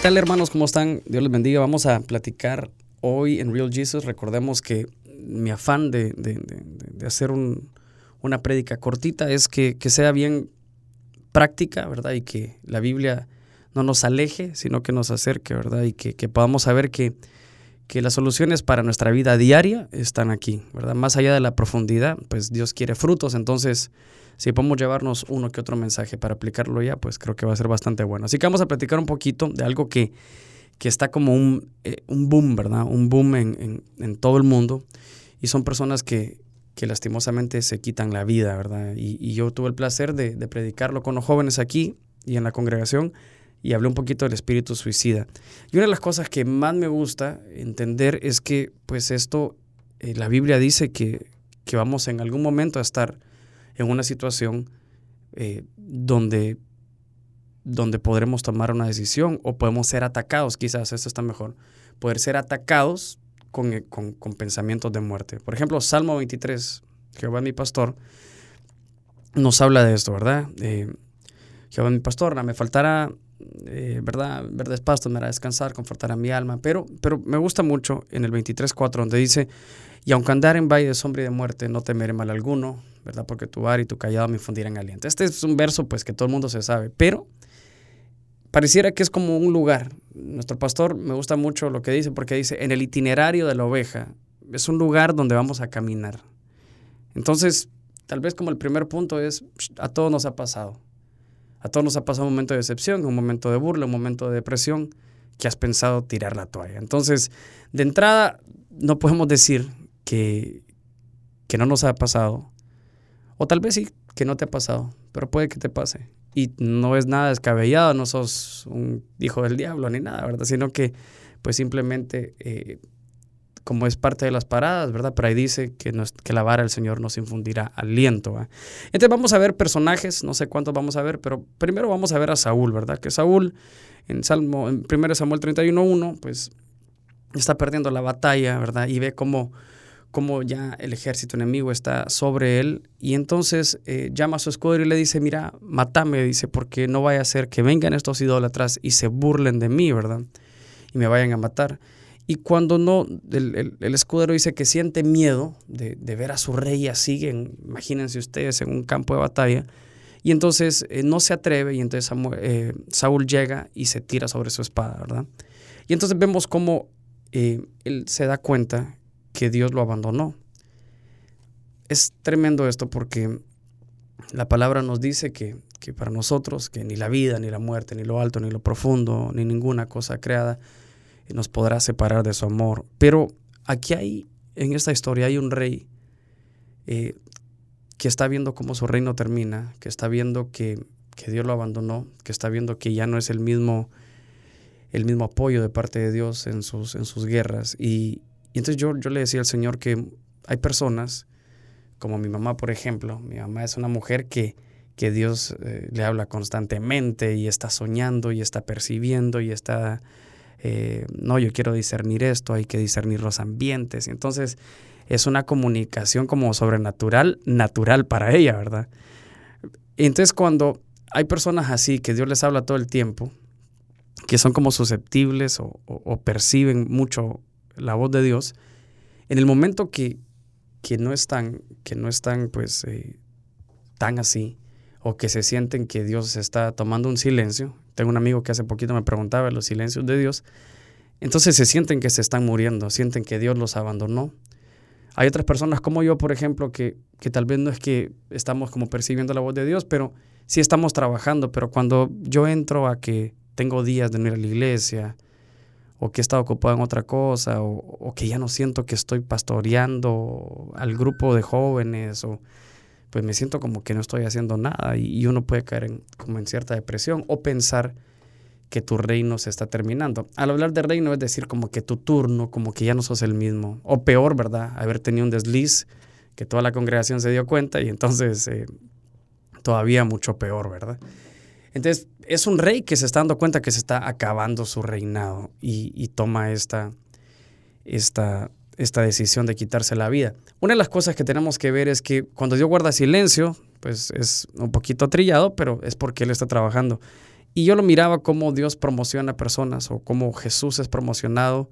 ¿Qué tal hermanos? ¿Cómo están? Dios les bendiga. Vamos a platicar hoy en Real Jesus. Recordemos que mi afán de, hacer una prédica cortita es que, sea bien práctica, ¿verdad? Y que la Biblia no nos aleje, sino que nos acerque, ¿verdad? Y que, podamos saber que, que las soluciones para nuestra vida diaria están aquí, ¿verdad? Más allá de la profundidad, pues Dios quiere frutos, entonces si podemos llevarnos uno que otro mensaje para aplicarlo ya, pues creo que va a ser bastante bueno. Así que vamos a platicar un poquito de algo que, que está como un, eh, un, boom, ¿verdad? Un boom en, en, todo el mundo. Y son personas que, que lastimosamente se quitan la vida, ¿verdad? Y, yo tuve el placer de, de, predicarlo con los jóvenes aquí y en la congregación y hablé un poquito del espíritu suicida. Y una de las cosas que más me gusta entender es que, pues esto, eh, la Biblia dice que, que vamos en algún momento a estar en una situación eh, donde, donde podremos tomar una decisión o podemos ser atacados, quizás esto está mejor, poder ser atacados con, eh, con, pensamientos de muerte. Por ejemplo, Salmo 23, Jehová mi pastor, nos habla de esto, ¿verdad? Eh, Jehová mi pastor, me faltará, ¿verdad? Verdes pastos me hará descansar, confortará mi alma, pero, pero me gusta mucho en el 23.4 donde dice, y aunque andar en valle de sombra y de muerte, no temeré mal alguno, ¿verdad? Porque tu bar y tu callado me infundirán aliento. Este es un verso pues que todo el mundo se sabe, pero pareciera que es como un lugar. Nuestro pastor me gusta mucho lo que dice porque dice, en el itinerario de la oveja, es un lugar donde vamos a caminar. Entonces, tal vez como el primer punto es, a todos nos ha pasado. A todos nos ha pasado un momento de decepción, un momento de burla, un momento de depresión que has pensado tirar la toalla. Entonces, de entrada, no podemos decir que, que no nos ha pasado, o tal vez sí, que no te ha pasado, pero puede que te pase. Y no es nada descabellado, no sos un hijo del diablo ni nada, ¿verdad? Sino que pues simplemente eh, como es parte de las paradas, ¿verdad? Pero ahí dice que, que la vara del Señor nos infundirá aliento. Entonces vamos a ver personajes, no sé cuántos vamos a ver, pero primero vamos a ver a Saúl, ¿verdad? Que Saúl en Salmo, en 1 Samuel 31.1, pues está perdiendo la batalla, ¿verdad? Y ve cómo como ya el ejército enemigo está sobre él. Y entonces eh, llama a su escudero y le dice, mira, matame, dice, porque no vaya a ser que vengan estos idólatras y se burlen de mí, ¿verdad? Y me vayan a matar. Y cuando no, el, escudero dice que siente miedo de, ver a su rey así, imagínense ustedes, en un campo de batalla. Y entonces eh, no se atreve y entonces eh, Saúl llega y se tira sobre su espada, ¿verdad? Y entonces vemos cómo él se da cuenta que Dios lo abandonó. Es tremendo esto porque la palabra nos dice que, para nosotros, que ni la vida, ni la muerte, ni lo alto, ni lo profundo, ni ninguna cosa creada nos podrá separar de su amor. Pero aquí hay, en esta historia, hay un rey eh, que está viendo cómo su reino termina, que está viendo que, Dios lo abandonó, que está viendo que ya no es el mismo, el mismo apoyo de parte de Dios en sus, en sus guerras. Y, y entonces yo, yo le decía al Señor que hay personas, como mi mamá, por ejemplo, mi mamá es una mujer que, que Dios eh, le habla constantemente y está soñando y está percibiendo y está, eh, no, yo quiero discernir esto, hay que discernir los ambientes. Entonces es una comunicación como sobrenatural, natural para ella, ¿verdad? Entonces cuando hay personas así que Dios les habla todo el tiempo, que son como susceptibles o, o perciben mucho la voz de Dios, en el momento que, que no están, que no están pues eh, tan así, o que se sienten que Dios está tomando un silencio, tengo un amigo que hace poquito me preguntaba los silencios de Dios, entonces se sienten que se están muriendo, sienten que Dios los abandonó. Hay otras personas como yo, por ejemplo, que, que tal vez no es que estamos como percibiendo la voz de Dios, pero sí estamos trabajando, pero cuando yo entro a que tengo días de no ir a la iglesia, o que he estado ocupado en otra cosa, o, que ya no siento que estoy pastoreando al grupo de jóvenes, o pues me siento como que no estoy haciendo nada y, uno puede caer en, como en cierta depresión o pensar que tu reino se está terminando. Al hablar de reino es decir como que tu turno, como que ya no sos el mismo, o peor, ¿verdad? Haber tenido un desliz que toda la congregación se dio cuenta y entonces eh, todavía mucho peor, ¿verdad? Entonces, es un rey que se está dando cuenta que se está acabando su reinado y, toma esta, esta, esta decisión de quitarse la vida. Una de las cosas que tenemos que ver es que cuando Dios guarda silencio, pues es un poquito trillado, pero es porque Él está trabajando. Y yo lo miraba como Dios promociona personas o como Jesús es promocionado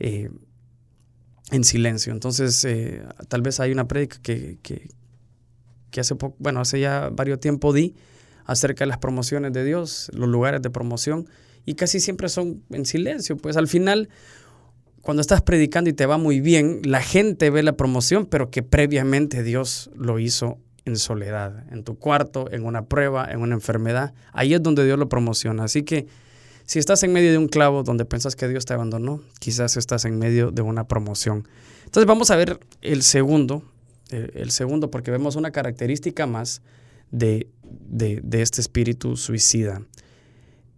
eh, en silencio. Entonces, eh, tal vez hay una prédica que, que, hace poco, bueno, hace ya varios tiempo di acerca de las promociones de Dios, los lugares de promoción, y casi siempre son en silencio. Pues al final, cuando estás predicando y te va muy bien, la gente ve la promoción, pero que previamente Dios lo hizo en soledad, en tu cuarto, en una prueba, en una enfermedad. Ahí es donde Dios lo promociona. Así que si estás en medio de un clavo donde piensas que Dios te abandonó, quizás estás en medio de una promoción. Entonces vamos a ver el segundo, el segundo, porque vemos una característica más de, este espíritu suicida.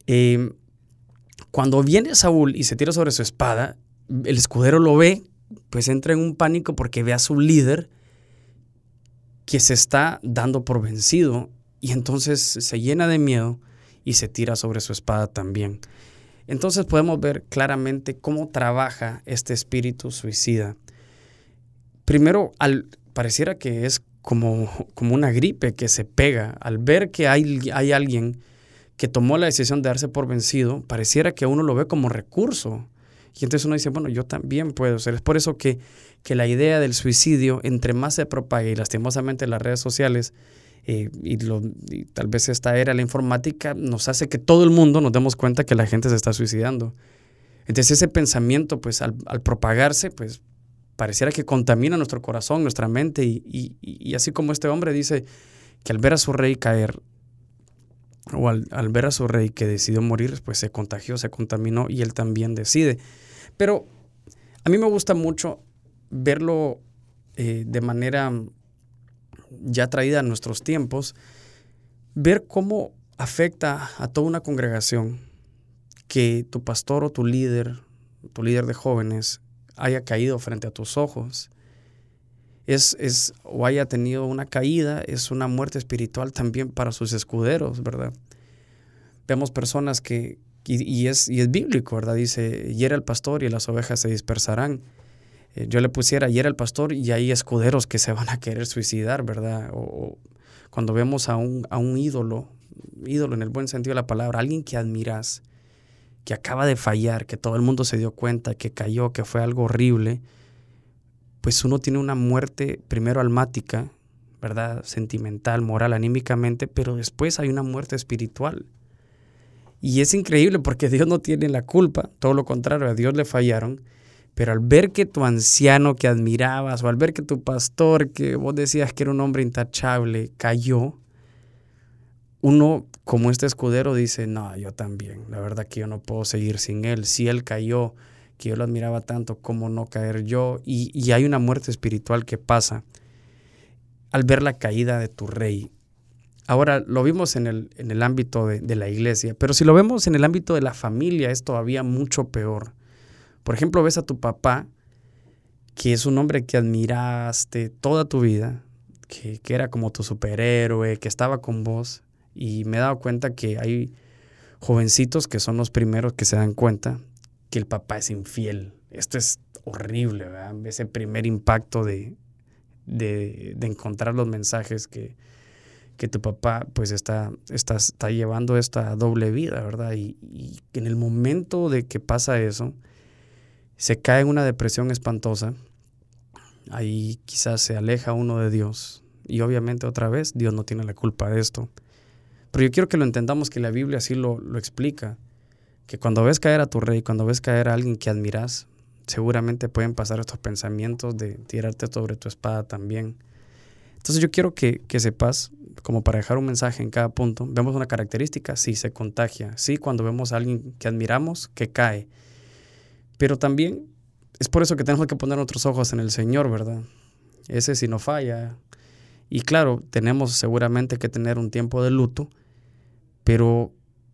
Eh, cuando viene Saúl y se tira sobre su espada, el escudero lo ve, pues entra en un pánico porque ve a su líder que se está dando por vencido y entonces se llena de miedo y se tira sobre su espada también. Entonces podemos ver claramente cómo trabaja este espíritu suicida. Primero, al, pareciera que es como, como una gripe que se pega. Al ver que hay, hay alguien que tomó la decisión de darse por vencido, pareciera que uno lo ve como recurso. Y entonces uno dice, bueno, yo también puedo ser. Es por eso que, que la idea del suicidio, entre más se propague y lastimosamente en las redes sociales, eh, y, tal vez esta era la informática, nos hace que todo el mundo nos demos cuenta que la gente se está suicidando. Entonces ese pensamiento, pues al, propagarse, pues pareciera que contamina nuestro corazón, nuestra mente, y, y, así como este hombre dice que al ver a su rey caer, o al, ver a su rey que decidió morir, pues se contagió, se contaminó y él también decide. Pero a mí me gusta mucho verlo eh, de manera ya traída a nuestros tiempos, ver cómo afecta a toda una congregación que tu pastor o tu líder, tu líder de jóvenes, haya caído frente a tus ojos. Es, es, o haya tenido una caída, es una muerte espiritual también para sus escuderos, ¿verdad? Vemos personas que, y, es, y es bíblico, ¿verdad? Dice, hiera el pastor y las ovejas se dispersarán. Eh, yo le pusiera, hiera el pastor y hay escuderos que se van a querer suicidar, ¿verdad? O, cuando vemos a un, a un ídolo, ídolo en el buen sentido de la palabra, alguien que admiras, que acaba de fallar, que todo el mundo se dio cuenta, que cayó, que fue algo horrible, pues uno tiene una muerte primero almática, ¿verdad? Sentimental, moral, anímicamente, pero después hay una muerte espiritual. Y es increíble porque Dios no tiene la culpa, todo lo contrario, a Dios le fallaron. Pero al ver que tu anciano que admirabas o al ver que tu pastor que vos decías que era un hombre intachable cayó, uno como este escudero dice, no, yo también, la verdad que yo no puedo seguir sin él. Si él cayó, que yo lo admiraba tanto, ¿cómo no caer yo? Y, hay una muerte espiritual que pasa al ver la caída de tu rey. Ahora, lo vimos en el, en el ámbito de, de la iglesia, pero si lo vemos en el ámbito de la familia es todavía mucho peor. Por ejemplo, ves a tu papá, que es un hombre que admiraste toda tu vida, que, era como tu superhéroe, que estaba con vos, y me he dado cuenta que hay jovencitos que son los primeros que se dan cuenta que el papá es infiel. Esto es horrible, ¿verdad? Ese primer impacto de, de, encontrar los mensajes que, que tu papá pues está, está, está, llevando esta doble vida, ¿verdad? Y, y en el momento de que pasa eso, se cae en una depresión espantosa, ahí quizás se aleja uno de Dios. Y obviamente otra vez Dios no tiene la culpa de esto. Pero yo quiero que lo entendamos que la Biblia así lo, lo explica. Que cuando ves caer a tu rey, cuando ves caer a alguien que admiras, seguramente pueden pasar estos pensamientos de tirarte sobre tu espada también. Entonces yo quiero que, que, sepas, como para dejar un mensaje en cada punto, vemos una característica, sí, se contagia, sí, cuando vemos a alguien que admiramos, que cae, pero también es por eso que tenemos que poner nuestros ojos en el Señor, ¿verdad? Ese si no falla. Y claro, tenemos seguramente que tener un tiempo de luto, pero,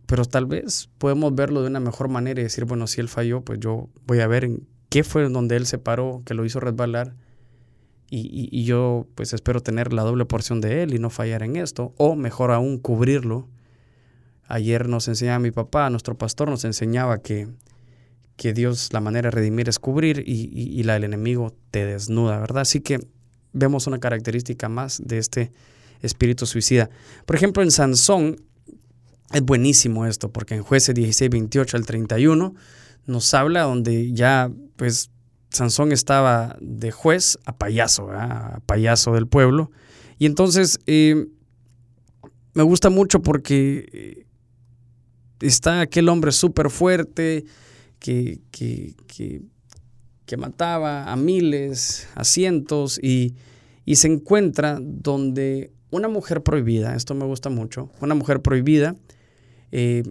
pero tal vez podemos verlo de una mejor manera y decir, bueno, si Él falló, pues yo voy a ver en qué fue donde Él se paró, que lo hizo resbalar. Y, y, yo pues espero tener la doble porción de Él y no fallar en esto. O mejor aún, cubrirlo. Ayer nos enseñaba mi papá, nuestro pastor nos enseñaba que que Dios, la manera de redimir es cubrir y, la del enemigo te desnuda, ¿verdad? Así que vemos una característica más de este espíritu suicida. Por ejemplo, en Sansón, es buenísimo esto, porque en jueces 16, 28 al 31 nos habla donde ya, pues, Sansón estaba de juez a payaso, a payaso del pueblo. Y entonces eh, me gusta mucho porque eh, está aquel hombre súper fuerte que, que, que, mataba a miles, a cientos, y, y se encuentra donde una mujer prohibida, esto me gusta mucho, una mujer prohibida eh,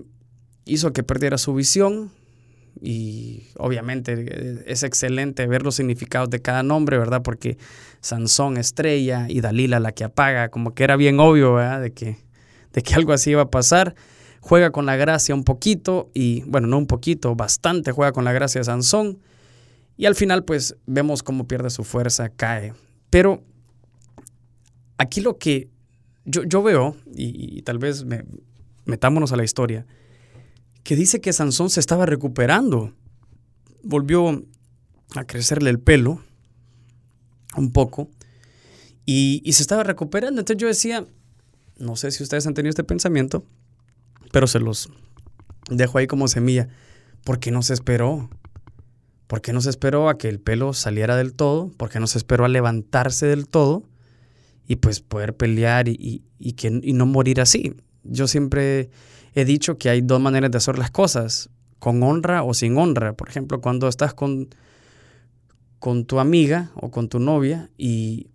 hizo que perdiera su visión y obviamente eh, es excelente ver los significados de cada nombre, ¿verdad? Porque Sansón estrella y Dalila la que apaga, como que era bien obvio, ¿verdad? De que, de que algo así iba a pasar. Juega con la gracia un poquito y, bueno, no un poquito, bastante juega con la gracia de Sansón. Y al final, pues, vemos cómo pierde su fuerza, cae. Pero aquí lo que yo, yo veo, y, y tal vez me, metámonos a la historia, que dice que Sansón se estaba recuperando. Volvió a crecerle el pelo un poco y, se estaba recuperando. Entonces yo decía, no sé si ustedes han tenido este pensamiento, pero se los dejo ahí como semilla. ¿Por qué no se esperó? ¿Por qué no se esperó a que el pelo saliera del todo? ¿Por qué no se esperó a levantarse del todo? Y pues poder pelear y, que, y no morir así yo siempre he dicho que hay dos maneras de hacer las cosas, con honra o sin honra. Por ejemplo, cuando estás con, con tu amiga o con tu novia y,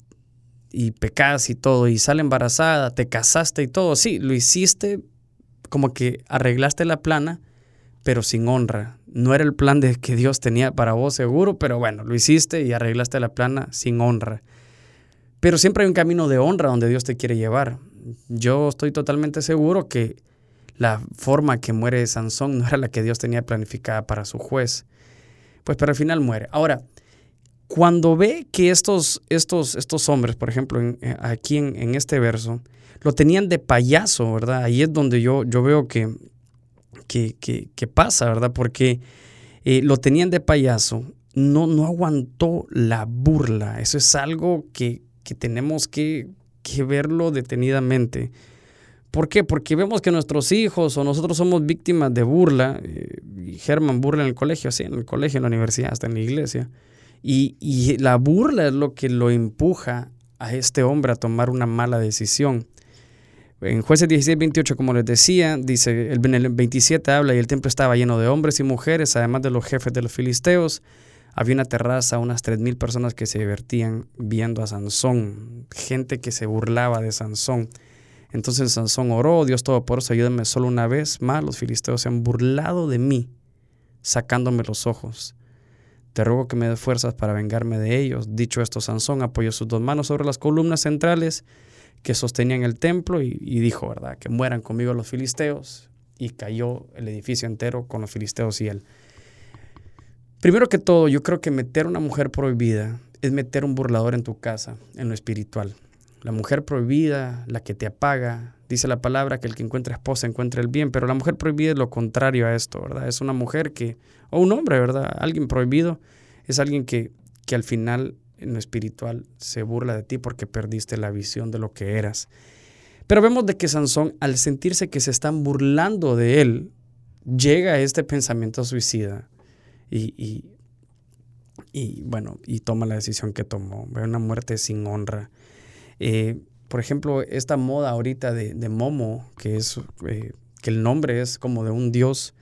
y pecas y todo, y sale embarazada, te casaste y todo, sí, lo hiciste como que arreglaste la plana, pero sin honra. No era el plan de que Dios tenía para vos seguro, pero bueno, lo hiciste y arreglaste la plana sin honra. Pero siempre hay un camino de honra donde Dios te quiere llevar yo estoy totalmente seguro que la forma que muere Sansón no era la que Dios tenía planificada para su juez. Pues pero al final muere. Ahora, cuando ve que estos, estos, estos hombres, por ejemplo, eh, aquí en, este verso, lo tenían de payaso, ¿verdad? Ahí es donde yo, yo veo que, que, pasa, ¿verdad? Porque eh, lo tenían de payaso, no, no aguantó la burla. Eso es algo que, que tenemos que que verlo detenidamente. ¿Por qué? Porque vemos que nuestros hijos o nosotros somos víctimas de burla. Eh, Germán burla en el colegio, sí, en el colegio, en la universidad, hasta en la iglesia. Y, y la burla es lo que lo empuja a este hombre a tomar una mala decisión. En jueces 16, 28, como les decía, dice, el, el 27 habla y el templo estaba lleno de hombres y mujeres, además de los jefes de los filisteos. Había una terraza, unas 3.000 personas que se divertían viendo a Sansón, gente que se burlaba de Sansón. Entonces Sansón oró, Dios Todopoderoso, ayúdame solo una vez más, los filisteos se han burlado de mí, sacándome los ojos. Te ruego que me dé fuerzas para vengarme de ellos. Dicho esto, Sansón apoyó sus dos manos sobre las columnas centrales que sostenían el templo y, y dijo, ¿verdad? Que mueran conmigo los filisteos. Y cayó el edificio entero con los filisteos y él. Primero que todo, yo creo que meter una mujer prohibida es meter un burlador en tu casa, en lo espiritual. La mujer prohibida, la que te apaga, dice la palabra que el que encuentra esposa encuentra el bien, pero la mujer prohibida es lo contrario a esto, ¿verdad? Es una mujer que, o un hombre, ¿verdad? Alguien prohibido es alguien que, que al final en lo espiritual se burla de ti porque perdiste la visión de lo que eras. Pero vemos de que Sansón, al sentirse que se están burlando de él, llega a este pensamiento suicida y, y, bueno, y toma la decisión que tomó. Ve una muerte sin honra. Eh, por ejemplo, esta moda ahorita de, de Momo, que es eh, que el nombre es como de un dios,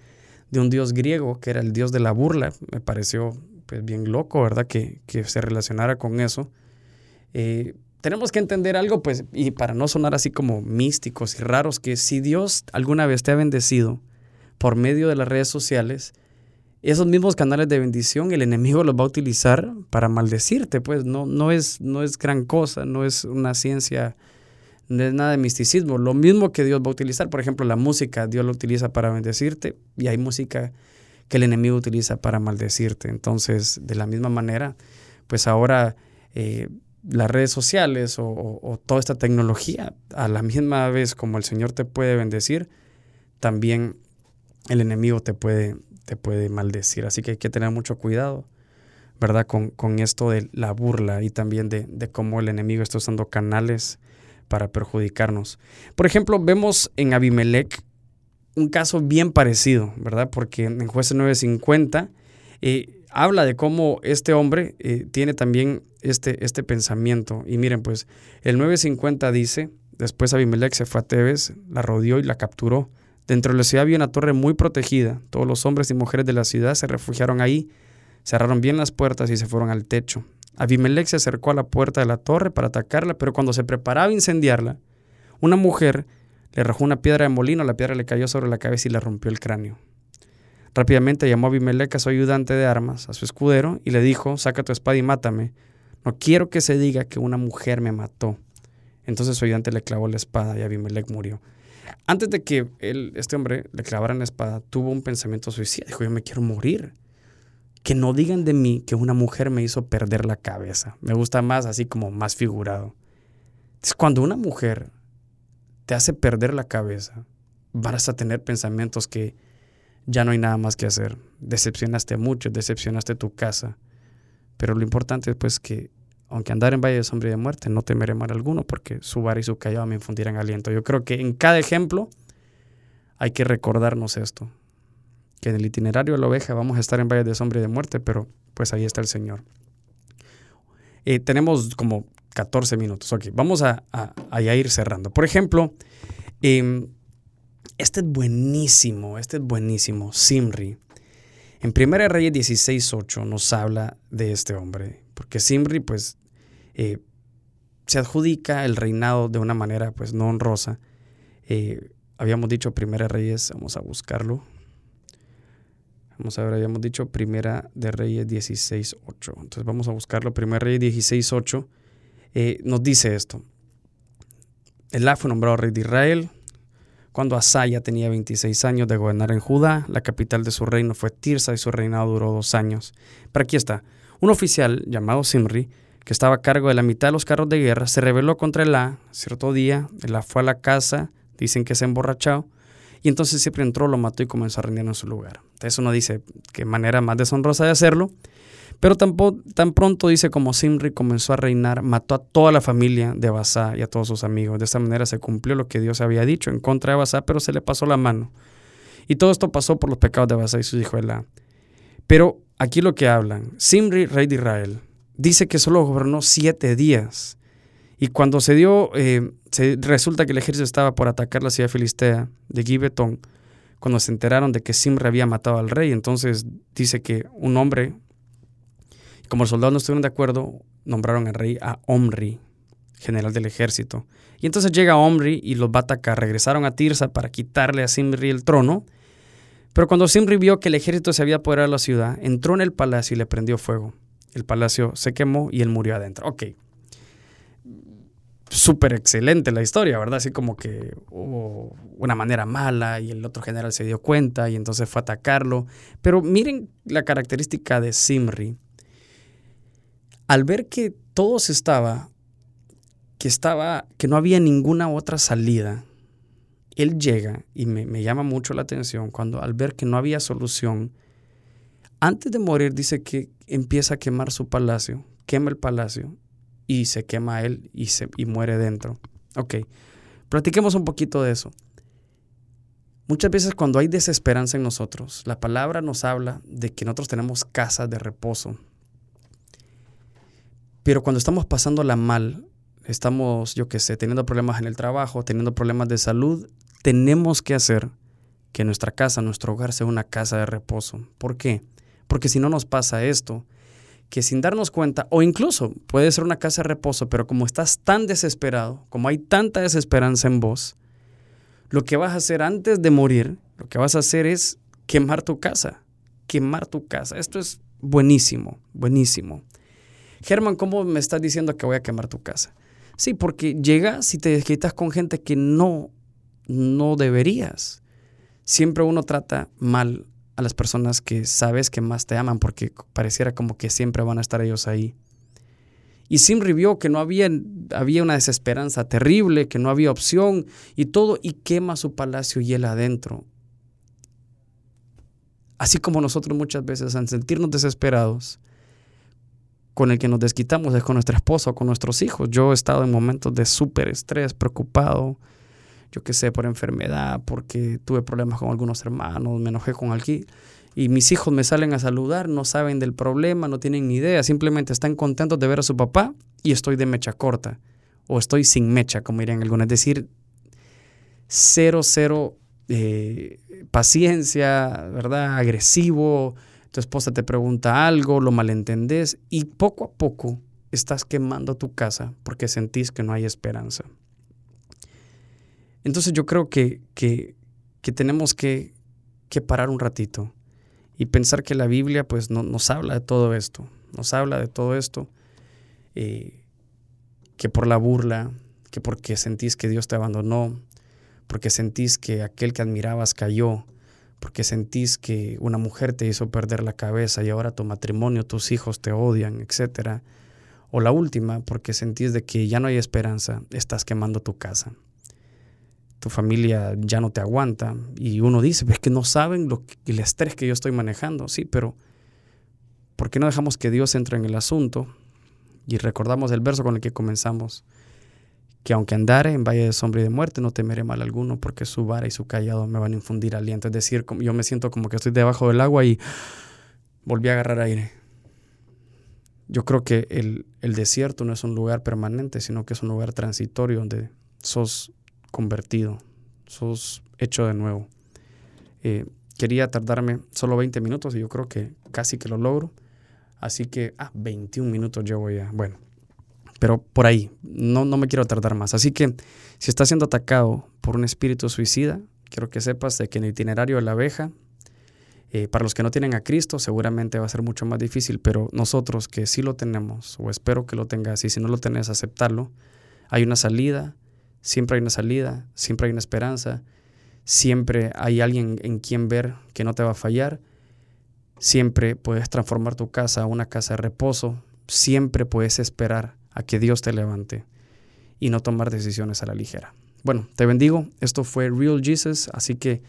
de un dios griego, que era el dios de la burla, me pareció pues, bien loco, ¿verdad? Que, que se relacionara con eso. Eh, tenemos que entender algo, pues, y para no sonar así como místicos y raros, que si Dios alguna vez te ha bendecido por medio de las redes sociales, esos mismos canales de bendición el enemigo los va a utilizar para maldecirte, pues no, no, es, no es gran cosa, no es una ciencia, no es nada de misticismo. Lo mismo que Dios va a utilizar, por ejemplo, la música, Dios lo utiliza para bendecirte y hay música que el enemigo utiliza para maldecirte. Entonces, de la misma manera, pues ahora eh, las redes sociales o toda esta tecnología, a la misma vez como el Señor te puede bendecir, también el enemigo te puede te puede maldecir. Así que hay que tener mucho cuidado, ¿verdad? Con, esto de la burla y también de, cómo el enemigo está usando canales para perjudicarnos. Por ejemplo, vemos en Abimelech un caso bien parecido, ¿verdad? Porque en Jueces 950 eh, habla de cómo este hombre eh, tiene también este, este pensamiento. Y miren, pues el 950 dice, después Abimelech se fue a Tebes, la rodeó y la capturó. Dentro de la ciudad había una torre muy protegida. Todos los hombres y mujeres de la ciudad se refugiaron ahí, cerraron bien las puertas y se fueron al techo. Abimelech se acercó a la puerta de la torre para atacarla, pero cuando se preparaba a incendiarla, una mujer le arrojó una piedra de molino, la piedra le cayó sobre la cabeza y le rompió el cráneo. Rápidamente llamó a Abimelech a su ayudante de armas, a su escudero, y le dijo, saca tu espada y mátame. No quiero que se diga que una mujer me mató. Entonces su ayudante le clavó la espada y Abimelech murió. Antes de que él, este hombre le clavara la espada, tuvo un pensamiento suicida. Dijo, yo me quiero morir. Que no digan de mí que una mujer me hizo perder la cabeza. Me gusta más así como más figurado. Es cuando una mujer te hace perder la cabeza, vas a tener pensamientos que ya no hay nada más que hacer. Decepcionaste mucho, decepcionaste tu casa. Pero lo importante es pues que, aunque andar en valle de sombra y de muerte, no temeré mal alguno, porque su vara y su callado me infundirán aliento. Yo creo que en cada ejemplo hay que recordarnos esto. Que en el itinerario de la oveja vamos a estar en valle de sombra y de muerte, pero pues ahí está el Señor. Eh, tenemos como 14 minutos. Ok, vamos a, ir cerrando. Por ejemplo, eh, este es buenísimo, este es buenísimo, Simri. En 1 Reyes 16.8 nos habla de este hombre, porque Simri pues eh, se adjudica el reinado de una manera pues no honrosa. Eh, habíamos dicho 1 Reyes, vamos a buscarlo. Vamos a ver, habíamos dicho Primera de Reyes 16.8. Entonces vamos a buscarlo. 1 Reyes 16.8 eh, nos dice esto. Elá fue nombrado rey de Israel, cuando Asaya tenía 26 años de gobernar en Judá, la capital de su reino fue Tirsa y su reinado duró dos años. Pero aquí está, un oficial llamado Simri, que estaba a cargo de la mitad de los carros de guerra, se rebeló contra Elá cierto día, Elá fue a la casa, dicen que se emborrachó, y entonces siempre entró, lo mató y comenzó a reinar en su lugar. Eso no dice qué manera más deshonrosa de hacerlo, pero tan pronto dice como Simri comenzó a reinar, mató a toda la familia de Basá y a todos sus amigos. De esta manera se cumplió lo que Dios había dicho en contra de Basá, pero se le pasó la mano. Y todo esto pasó por los pecados de Basá y su hijo Elá. Pero aquí lo que hablan, Simri, rey de Israel, dice que solo gobernó siete días. Y cuando se dio, eh, se, resulta que el ejército estaba por atacar la ciudad filistea de Gibetón, cuando se enteraron de que Simri había matado al rey, entonces dice que un hombre, como los soldados no estuvieron de acuerdo, nombraron al rey a Omri, general del ejército. Y entonces llega Omri y los va a atacar. Regresaron a Tirsa para quitarle a Simri el trono. Pero cuando Simri vio que el ejército se había apoderado de la ciudad, entró en el palacio y le prendió fuego. El palacio se quemó y él murió adentro. Ok. Súper excelente la historia, ¿verdad? Así como que hubo una manera mala y el otro general se dio cuenta y entonces fue a atacarlo. Pero miren la característica de Simri al ver que todo se estaba, que estaba, que no había ninguna otra salida, él llega y me, me, llama mucho la atención cuando al ver que no había solución, antes de morir dice que empieza a quemar su palacio, quema el palacio y se quema él y, se, y muere dentro. Ok, platiquemos un poquito de eso. Muchas veces cuando hay desesperanza en nosotros, la palabra nos habla de que nosotros tenemos casas de reposo, pero cuando estamos pasándola mal, estamos, yo qué sé, teniendo problemas en el trabajo, teniendo problemas de salud, tenemos que hacer que nuestra casa, nuestro hogar sea una casa de reposo. ¿Por qué? Porque si no nos pasa esto, que sin darnos cuenta, o incluso puede ser una casa de reposo, pero como estás tan desesperado, como hay tanta desesperanza en vos, lo que vas a hacer antes de morir, lo que vas a hacer es quemar tu casa, quemar tu casa. Esto es buenísimo, buenísimo. Germán, ¿cómo me estás diciendo que voy a quemar tu casa? Sí, porque llegas y te desquitas con gente que no, no deberías. Siempre uno trata mal a las personas que sabes que más te aman porque pareciera como que siempre van a estar ellos ahí. Y Simri vio que no había, había una desesperanza terrible, que no había opción y todo, y quema su palacio y él adentro. Así como nosotros muchas veces, al sentirnos desesperados, con el que nos desquitamos es con nuestra esposa o con nuestros hijos. Yo he estado en momentos de súper estrés, preocupado. Yo qué sé, por enfermedad, porque tuve problemas con algunos hermanos, me enojé con alguien. Y mis hijos me salen a saludar, no saben del problema, no tienen ni idea, simplemente están contentos de ver a su papá y estoy de mecha corta. O estoy sin mecha, como dirían algunos. Es decir, cero, cero eh, paciencia, ¿verdad? Agresivo. Tu esposa te pregunta algo, lo malentendés y poco a poco estás quemando tu casa porque sentís que no hay esperanza. Entonces yo creo que, que, tenemos que, que, parar un ratito y pensar que la Biblia pues no, nos habla de todo esto, nos habla de todo esto, eh, que por la burla, que porque sentís que Dios te abandonó, porque sentís que aquel que admirabas cayó, porque sentís que una mujer te hizo perder la cabeza y ahora tu matrimonio, tus hijos te odian, etc. O la última, porque sentís de que ya no hay esperanza, estás quemando tu casa tu familia ya no te aguanta. Y uno dice, es que no saben lo el estrés que yo estoy manejando. Sí, pero ¿por qué no dejamos que Dios entre en el asunto? Y recordamos el verso con el que comenzamos, que aunque andare en valle de sombra y de muerte, no temeré mal alguno, porque su vara y su callado me van a infundir aliento. Es decir, yo me siento como que estoy debajo del agua y volví a agarrar aire. Yo creo que el, el desierto no es un lugar permanente, sino que es un lugar transitorio donde sos convertido, sos hecho de nuevo. Eh, quería tardarme solo 20 minutos y yo creo que casi que lo logro. Así que, ah, 21 minutos llevo ya. Bueno, pero por ahí, no, no me quiero tardar más. Así que si estás siendo atacado por un espíritu suicida, quiero que sepas de que en el itinerario de la abeja, eh, para los que no tienen a Cristo, seguramente va a ser mucho más difícil, pero nosotros que sí lo tenemos, o espero que lo tengas, y si no lo tenés, aceptarlo, hay una salida, Siempre hay una salida, siempre hay una esperanza, siempre hay alguien en quien ver que no te va a fallar, siempre puedes transformar tu casa a una casa de reposo, siempre puedes esperar a que Dios te levante y no tomar decisiones a la ligera. Bueno, te bendigo, esto fue Real Jesus, así que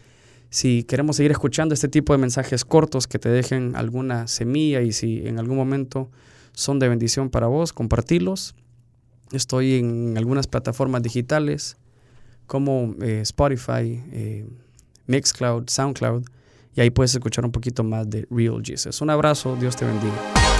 si queremos seguir escuchando este tipo de mensajes cortos que te dejen alguna semilla y si en algún momento son de bendición para vos, compartirlos Estoy en algunas plataformas digitales como eh, Spotify, eh, Mixcloud, SoundCloud, y ahí puedes escuchar un poquito más de Real Jesus. Un abrazo, Dios te bendiga.